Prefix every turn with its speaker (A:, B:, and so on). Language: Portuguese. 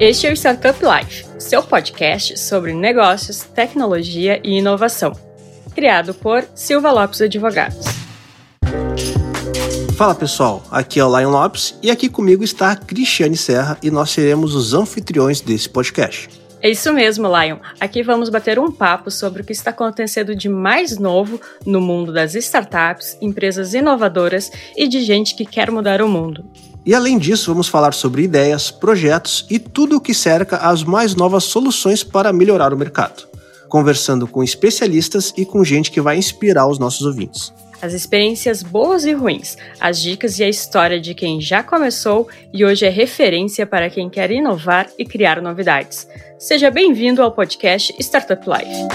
A: Este é o Startup Life, seu podcast sobre negócios, tecnologia e inovação, criado por Silva Lopes Advogados.
B: Fala pessoal, aqui é o Lion Lopes e aqui comigo está a Cristiane Serra e nós seremos os anfitriões desse podcast.
A: É isso mesmo, Lion. Aqui vamos bater um papo sobre o que está acontecendo de mais novo no mundo das startups, empresas inovadoras e de gente que quer mudar o mundo.
B: E além disso, vamos falar sobre ideias, projetos e tudo o que cerca as mais novas soluções para melhorar o mercado, conversando com especialistas e com gente que vai inspirar os nossos ouvintes.
A: As experiências boas e ruins, as dicas e a história de quem já começou e hoje é referência para quem quer inovar e criar novidades. Seja bem-vindo ao podcast Startup Life.